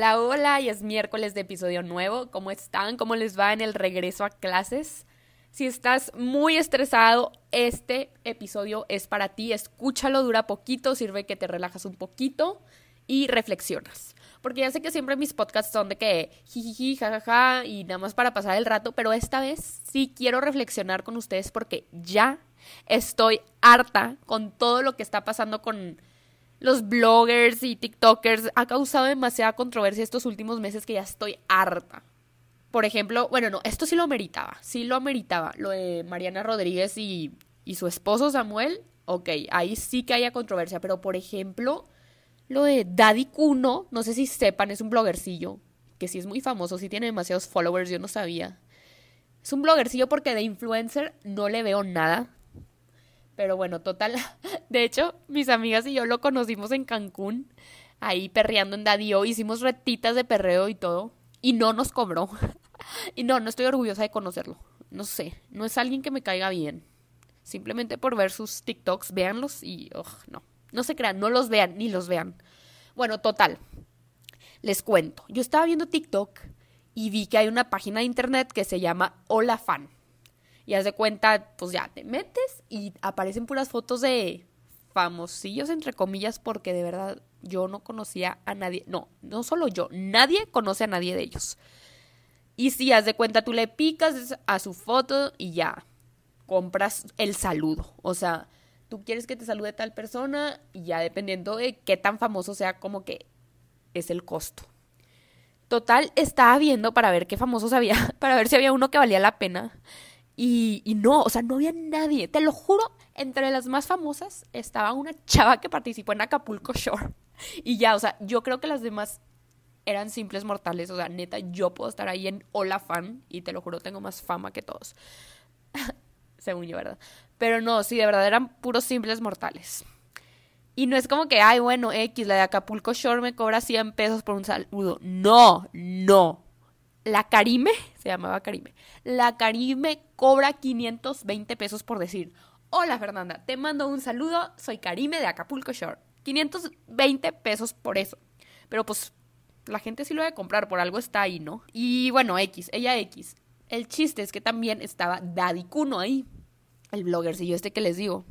Hola, hola, y es miércoles de episodio nuevo. ¿Cómo están? ¿Cómo les va en el regreso a clases? Si estás muy estresado, este episodio es para ti. Escúchalo, dura poquito, sirve que te relajas un poquito y reflexionas. Porque ya sé que siempre mis podcasts son de que jijiji, jajaja y nada más para pasar el rato, pero esta vez sí quiero reflexionar con ustedes porque ya estoy harta con todo lo que está pasando con los bloggers y TikTokers ha causado demasiada controversia estos últimos meses que ya estoy harta. Por ejemplo, bueno, no, esto sí lo meritaba, sí lo ameritaba, lo de Mariana Rodríguez y, y su esposo Samuel, ok, ahí sí que haya controversia, pero por ejemplo, lo de Daddy Kuno, no sé si sepan, es un bloggercillo, que sí es muy famoso, sí tiene demasiados followers, yo no sabía. Es un bloggercillo porque de influencer no le veo nada, pero bueno, total. De hecho, mis amigas y yo lo conocimos en Cancún, ahí perreando en Dadio. Hicimos retitas de perreo y todo. Y no nos cobró. Y no, no estoy orgullosa de conocerlo. No sé, no es alguien que me caiga bien. Simplemente por ver sus TikToks, véanlos y... no, no se crean, no los vean, ni los vean. Bueno, total. Les cuento. Yo estaba viendo TikTok y vi que hay una página de internet que se llama Hola Fan y haz de cuenta, pues ya te metes y aparecen puras fotos de famosillos, entre comillas, porque de verdad yo no conocía a nadie. No, no solo yo, nadie conoce a nadie de ellos. Y si haz de cuenta, tú le picas a su foto y ya compras el saludo. O sea, tú quieres que te salude tal persona y ya dependiendo de qué tan famoso sea, como que es el costo. Total, estaba viendo para ver qué famosos había, para ver si había uno que valía la pena. Y, no, o sea, no había nadie. Te lo juro, entre las más famosas estaba una chava que participó en Acapulco Shore. Y ya, o sea, yo creo que las demás eran simples mortales. O sea, neta, yo puedo estar ahí en Hola Fan y te lo juro, tengo más fama que todos. Según yo, ¿verdad? Pero no, sí, de verdad eran puros simples mortales. Y no es como que, ay, bueno, X, la de Acapulco Shore me cobra 100 pesos por un saludo. No, no la Karime, se llamaba Karime, la Karime cobra 520 pesos por decir, hola Fernanda, te mando un saludo, soy Karime de Acapulco Shore. 520 pesos por eso. Pero pues la gente sí lo debe comprar, por algo está ahí, ¿no? Y bueno, X, ella X. El chiste es que también estaba Daddy Kuno ahí, el bloggercillo este que les digo.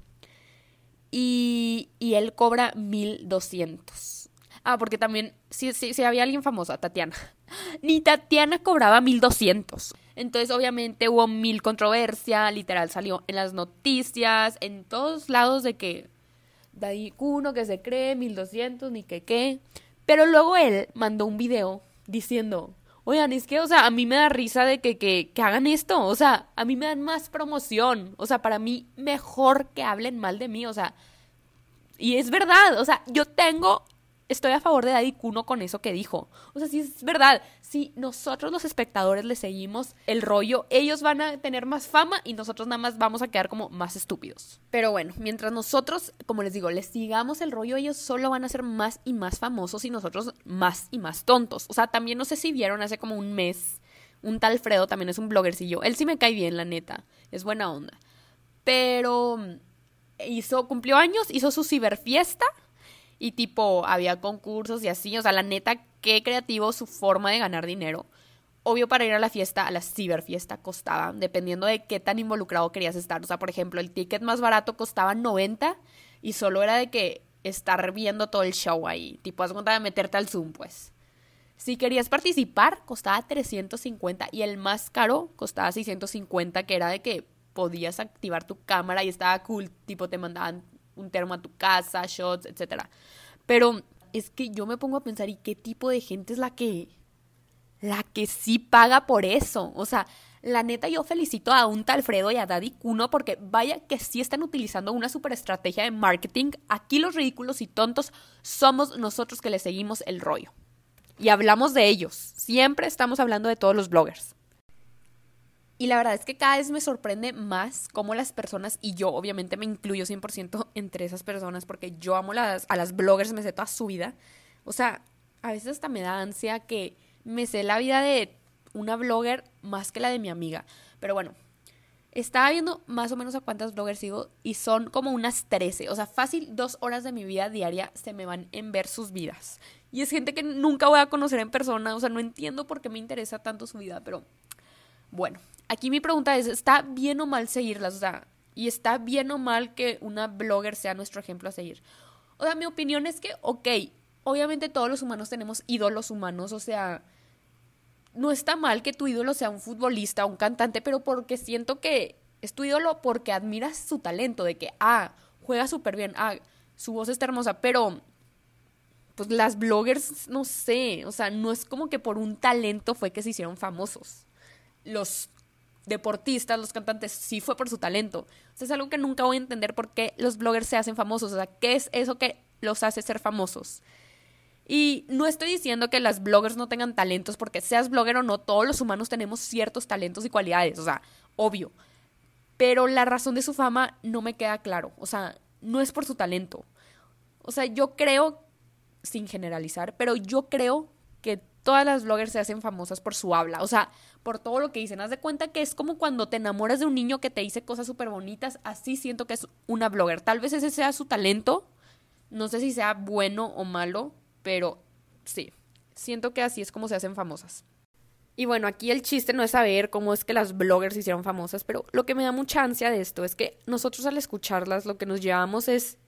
Y, y él cobra 1200. Ah, porque también, si, si, si había alguien famosa, Tatiana. Ni Tatiana cobraba 1200. Entonces, obviamente, hubo mil controversia, literal salió en las noticias, en todos lados de que Daddy uno que se cree 1200, ni que qué. Pero luego él mandó un video diciendo, oigan, es que, o sea, a mí me da risa de que, que, que hagan esto, o sea, a mí me dan más promoción, o sea, para mí mejor que hablen mal de mí, o sea, y es verdad, o sea, yo tengo estoy a favor de Daddy Kuno con eso que dijo. O sea, si es verdad. Si nosotros los espectadores le seguimos el rollo, ellos van a tener más fama y nosotros nada más vamos a quedar como más estúpidos. Pero bueno, mientras nosotros, como les digo, les sigamos el rollo, ellos solo van a ser más y más famosos y nosotros más y más tontos. O sea, también no sé si vieron hace como un mes. Un tal Fredo también es un bloggercillo. Él sí me cae bien, la neta. Es buena onda. Pero mm, hizo, cumplió años, hizo su ciberfiesta y tipo había concursos y así, o sea, la neta, qué creativo su forma de ganar dinero. Obvio para ir a la fiesta, a la ciberfiesta costaba, dependiendo de qué tan involucrado querías estar. O sea, por ejemplo, el ticket más barato costaba 90 y solo era de que estar viendo todo el show ahí, tipo, haz cuenta de meterte al Zoom, pues. Si querías participar, costaba 350 y el más caro costaba 650, que era de que podías activar tu cámara y estaba cool, tipo te mandaban un termo a tu casa, shots, etc. Pero es que yo me pongo a pensar, ¿y qué tipo de gente es la que, la que sí paga por eso? O sea, la neta yo felicito a un tal Fredo y a Daddy Kuno porque vaya que sí están utilizando una super estrategia de marketing. Aquí los ridículos y tontos somos nosotros que le seguimos el rollo. Y hablamos de ellos. Siempre estamos hablando de todos los bloggers. Y la verdad es que cada vez me sorprende más cómo las personas, y yo obviamente me incluyo 100% entre esas personas porque yo amo las, a las bloggers, me sé toda su vida. O sea, a veces hasta me da ansia que me sé la vida de una blogger más que la de mi amiga. Pero bueno, estaba viendo más o menos a cuántas bloggers sigo y son como unas 13. O sea, fácil dos horas de mi vida diaria se me van en ver sus vidas. Y es gente que nunca voy a conocer en persona, o sea, no entiendo por qué me interesa tanto su vida, pero bueno, aquí mi pregunta es, ¿está bien o mal seguirlas? O sea, ¿y está bien o mal que una blogger sea nuestro ejemplo a seguir? O sea, mi opinión es que, ok, obviamente todos los humanos tenemos ídolos humanos, o sea, no está mal que tu ídolo sea un futbolista, un cantante, pero porque siento que es tu ídolo porque admiras su talento, de que, ah, juega súper bien, ah, su voz está hermosa, pero pues las bloggers, no sé, o sea, no es como que por un talento fue que se hicieron famosos. Los deportistas, los cantantes, sí fue por su talento. O sea, es algo que nunca voy a entender por qué los bloggers se hacen famosos. O sea, ¿qué es eso que los hace ser famosos? Y no estoy diciendo que las bloggers no tengan talentos, porque seas blogger o no, todos los humanos tenemos ciertos talentos y cualidades, o sea, obvio. Pero la razón de su fama no me queda claro. O sea, no es por su talento. O sea, yo creo sin generalizar, pero yo creo que todas las bloggers se hacen famosas por su habla, o sea, por todo lo que dicen. Haz de cuenta que es como cuando te enamoras de un niño que te dice cosas súper bonitas, así siento que es una blogger. Tal vez ese sea su talento, no sé si sea bueno o malo, pero sí, siento que así es como se hacen famosas. Y bueno, aquí el chiste no es saber cómo es que las bloggers se hicieron famosas, pero lo que me da mucha ansia de esto es que nosotros al escucharlas lo que nos llevamos es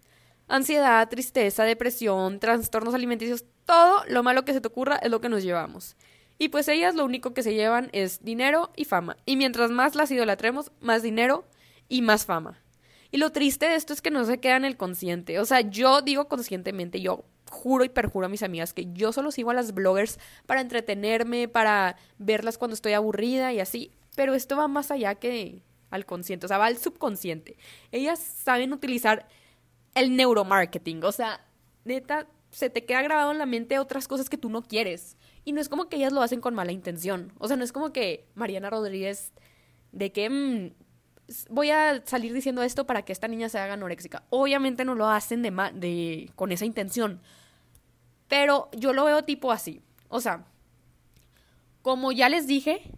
ansiedad, tristeza, depresión, trastornos alimenticios, todo lo malo que se te ocurra es lo que nos llevamos. Y pues ellas lo único que se llevan es dinero y fama. Y mientras más las idolatremos, más dinero y más fama. Y lo triste de esto es que no se queda en el consciente. O sea, yo digo conscientemente, yo juro y perjuro a mis amigas que yo solo sigo a las bloggers para entretenerme, para verlas cuando estoy aburrida y así. Pero esto va más allá que al consciente, o sea, va al subconsciente. Ellas saben utilizar el neuromarketing. O sea, neta, se te queda grabado en la mente otras cosas que tú no quieres. Y no es como que ellas lo hacen con mala intención. O sea, no es como que Mariana Rodríguez, de que mm, voy a salir diciendo esto para que esta niña se haga anoréxica. Obviamente no lo hacen de, de con esa intención. Pero yo lo veo tipo así. O sea, como ya les dije,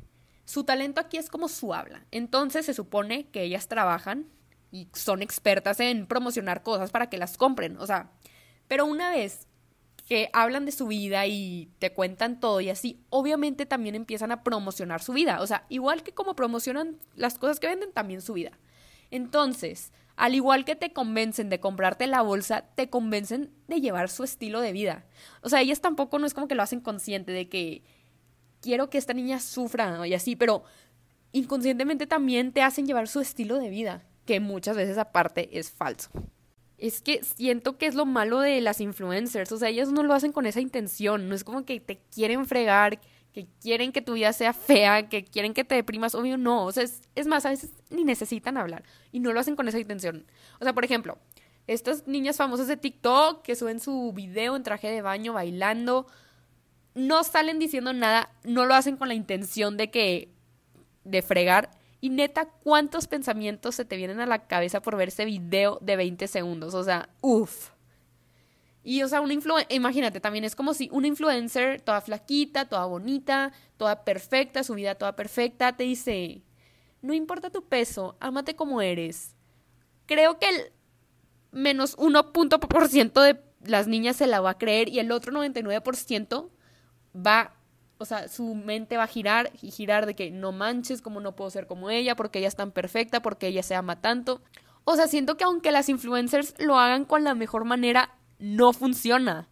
su talento aquí es como su habla. Entonces se supone que ellas trabajan y son expertas en promocionar cosas para que las compren, o sea, pero una vez que hablan de su vida y te cuentan todo y así, obviamente también empiezan a promocionar su vida, o sea, igual que como promocionan las cosas que venden, también su vida. Entonces, al igual que te convencen de comprarte la bolsa, te convencen de llevar su estilo de vida. O sea, ellas tampoco no es como que lo hacen consciente de que quiero que esta niña sufra y así, pero inconscientemente también te hacen llevar su estilo de vida que muchas veces aparte es falso. Es que siento que es lo malo de las influencers, o sea, ellas no lo hacen con esa intención, no es como que te quieren fregar, que quieren que tu vida sea fea, que quieren que te deprimas, obvio no, o sea, es, es más, a veces ni necesitan hablar y no lo hacen con esa intención. O sea, por ejemplo, estas niñas famosas de TikTok que suben su video en traje de baño bailando, no salen diciendo nada, no lo hacen con la intención de que de fregar, y neta, ¿cuántos pensamientos se te vienen a la cabeza por ver ese video de 20 segundos? O sea, uff. Y, o sea, una imagínate, también es como si una influencer, toda flaquita, toda bonita, toda perfecta, su vida toda perfecta, te dice, no importa tu peso, ámate como eres. Creo que el menos 1% de las niñas se la va a creer y el otro 99% va o sea, su mente va a girar y girar de que no manches, como no puedo ser como ella, porque ella es tan perfecta, porque ella se ama tanto. O sea, siento que aunque las influencers lo hagan con la mejor manera, no funciona,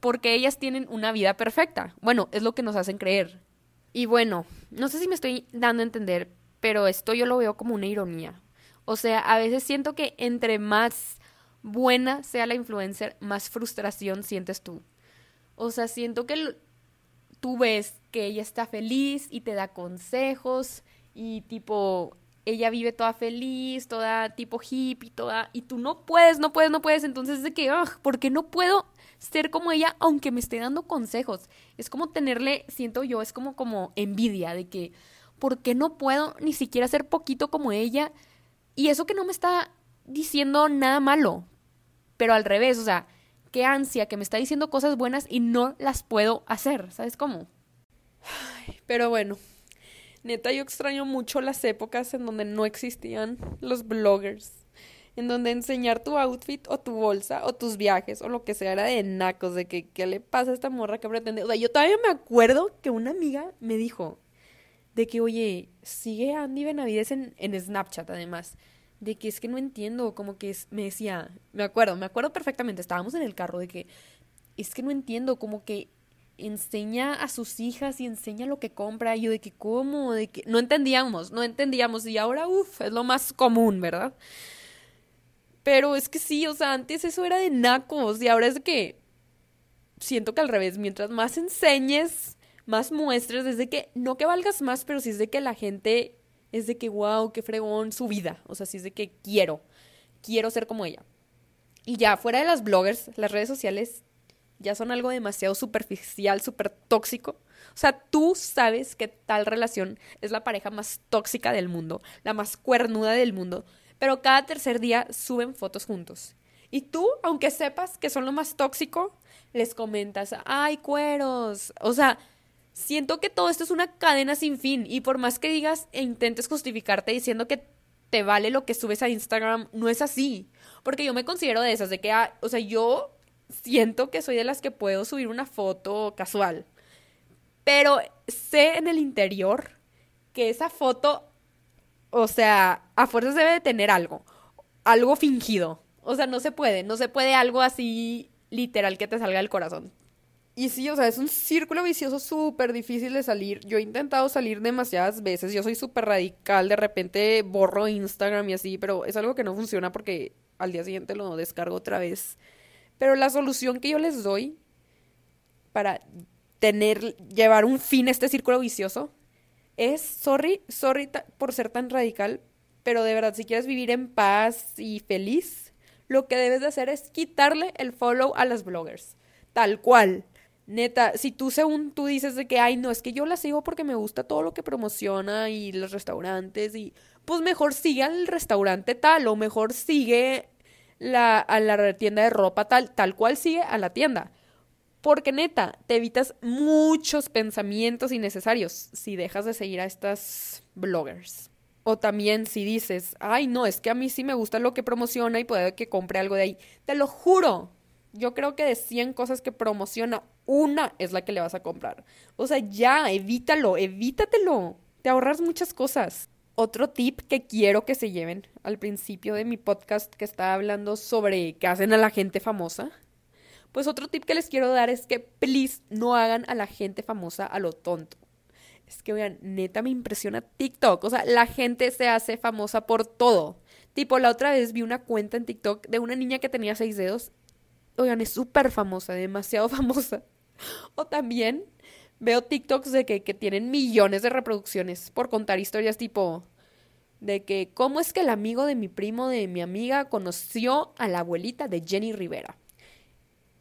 porque ellas tienen una vida perfecta. Bueno, es lo que nos hacen creer. Y bueno, no sé si me estoy dando a entender, pero esto yo lo veo como una ironía. O sea, a veces siento que entre más buena sea la influencer, más frustración sientes tú. O sea, siento que tú ves que ella está feliz y te da consejos y tipo, ella vive toda feliz, toda tipo hippie, toda, y tú no puedes, no puedes, no puedes, entonces es de que, ¿por qué no puedo ser como ella aunque me esté dando consejos? Es como tenerle, siento yo, es como como envidia de que, ¿por qué no puedo ni siquiera ser poquito como ella? Y eso que no me está diciendo nada malo, pero al revés, o sea, qué ansia que me está diciendo cosas buenas y no las puedo hacer, ¿sabes cómo? pero bueno, neta yo extraño mucho las épocas en donde no existían los bloggers, en donde enseñar tu outfit o tu bolsa o tus viajes o lo que sea era de nacos, de que qué le pasa a esta morra que pretende. O sea, yo todavía me acuerdo que una amiga me dijo de que, oye, sigue Andy Benavides en, en Snapchat además. De que es que no entiendo, como que me decía, me acuerdo, me acuerdo perfectamente, estábamos en el carro de que es que no entiendo, como que enseña a sus hijas y enseña lo que compra. Y yo de que, ¿cómo? De que no entendíamos, no entendíamos. Y ahora, uff, es lo más común, ¿verdad? Pero es que sí, o sea, antes eso era de nacos y ahora es de que siento que al revés, mientras más enseñes, más muestres, desde que, no que valgas más, pero sí es de que la gente es de que, wow, qué fregón su vida. O sea, sí es de que quiero, quiero ser como ella. Y ya, fuera de las bloggers, las redes sociales ya son algo demasiado superficial, súper tóxico. O sea, tú sabes que tal relación es la pareja más tóxica del mundo, la más cuernuda del mundo, pero cada tercer día suben fotos juntos. Y tú, aunque sepas que son lo más tóxico, les comentas, ay, cueros. O sea, siento que todo esto es una cadena sin fin y por más que digas e intentes justificarte diciendo que te vale lo que subes a Instagram, no es así. Porque yo me considero de esas, de que, ah, o sea, yo siento que soy de las que puedo subir una foto casual. Pero sé en el interior que esa foto, o sea, a fuerzas debe de tener algo, algo fingido. O sea, no se puede, no se puede algo así literal que te salga del corazón. Y sí, o sea, es un círculo vicioso súper difícil de salir. Yo he intentado salir demasiadas veces. Yo soy súper radical. De repente borro Instagram y así, pero es algo que no funciona porque al día siguiente lo descargo otra vez. Pero la solución que yo les doy para tener, llevar un fin a este círculo vicioso es, sorry, sorry por ser tan radical, pero de verdad, si quieres vivir en paz y feliz, lo que debes de hacer es quitarle el follow a las bloggers. Tal cual. Neta, si tú según tú dices de que, ay, no, es que yo la sigo porque me gusta todo lo que promociona y los restaurantes y pues mejor sigue al restaurante tal o mejor sigue la, a la tienda de ropa tal, tal cual sigue a la tienda. Porque neta, te evitas muchos pensamientos innecesarios si dejas de seguir a estas bloggers. O también si dices, ay no, es que a mí sí me gusta lo que promociona y puede que compre algo de ahí. Te lo juro. Yo creo que de 100 cosas que promociona, una es la que le vas a comprar. O sea, ya, evítalo, evítatelo. Te ahorras muchas cosas. Otro tip que quiero que se lleven al principio de mi podcast que estaba hablando sobre qué hacen a la gente famosa. Pues otro tip que les quiero dar es que please no hagan a la gente famosa a lo tonto. Es que vean, neta me impresiona TikTok. O sea, la gente se hace famosa por todo. Tipo, la otra vez vi una cuenta en TikTok de una niña que tenía seis dedos. Oigan, es súper famosa, demasiado famosa. O también veo TikToks de que, que tienen millones de reproducciones por contar historias tipo de que cómo es que el amigo de mi primo, de mi amiga, conoció a la abuelita de Jenny Rivera.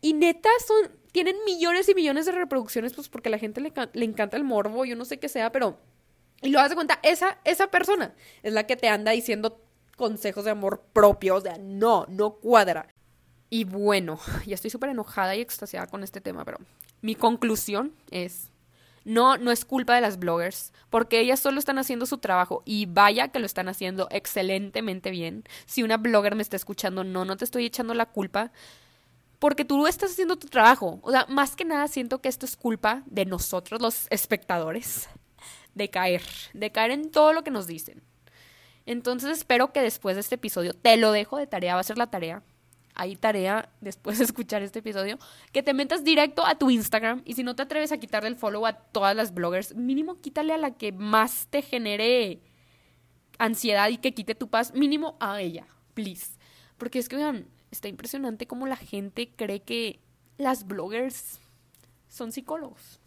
Y neta, son, tienen millones y millones de reproducciones, pues porque a la gente le, le encanta el morbo, yo no sé qué sea, pero... Y lo das de cuenta, esa, esa persona es la que te anda diciendo consejos de amor propio, o sea, no, no cuadra. Y bueno, ya estoy súper enojada y extasiada con este tema, pero mi conclusión es no, no es culpa de las bloggers, porque ellas solo están haciendo su trabajo y vaya que lo están haciendo excelentemente bien. Si una blogger me está escuchando, no, no te estoy echando la culpa, porque tú estás haciendo tu trabajo. O sea, más que nada siento que esto es culpa de nosotros, los espectadores, de caer, de caer en todo lo que nos dicen. Entonces espero que después de este episodio, te lo dejo de tarea, va a ser la tarea, hay tarea después de escuchar este episodio, que te metas directo a tu Instagram y si no te atreves a quitarle el follow a todas las bloggers, mínimo quítale a la que más te genere ansiedad y que quite tu paz, mínimo a ella, please. Porque es que vean, está impresionante cómo la gente cree que las bloggers son psicólogos.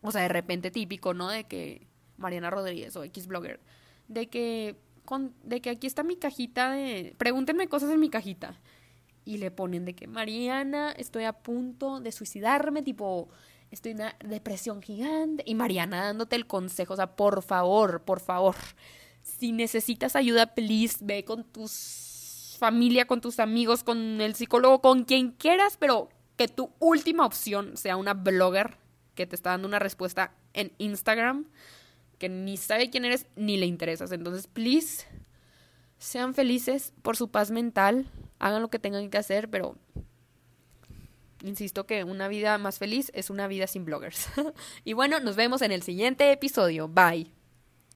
O sea, de repente típico, ¿no? De que Mariana Rodríguez o X blogger, de que con, de que aquí está mi cajita de pregúntenme cosas en mi cajita y le ponen de que Mariana, estoy a punto de suicidarme, tipo, estoy en una depresión gigante. Y Mariana dándote el consejo, o sea, por favor, por favor, si necesitas ayuda, please, ve con tus familia, con tus amigos, con el psicólogo, con quien quieras, pero que tu última opción sea una blogger que te está dando una respuesta en Instagram, que ni sabe quién eres ni le interesas. Entonces, please, sean felices por su paz mental, hagan lo que tengan que hacer, pero insisto que una vida más feliz es una vida sin bloggers. y bueno, nos vemos en el siguiente episodio. Bye.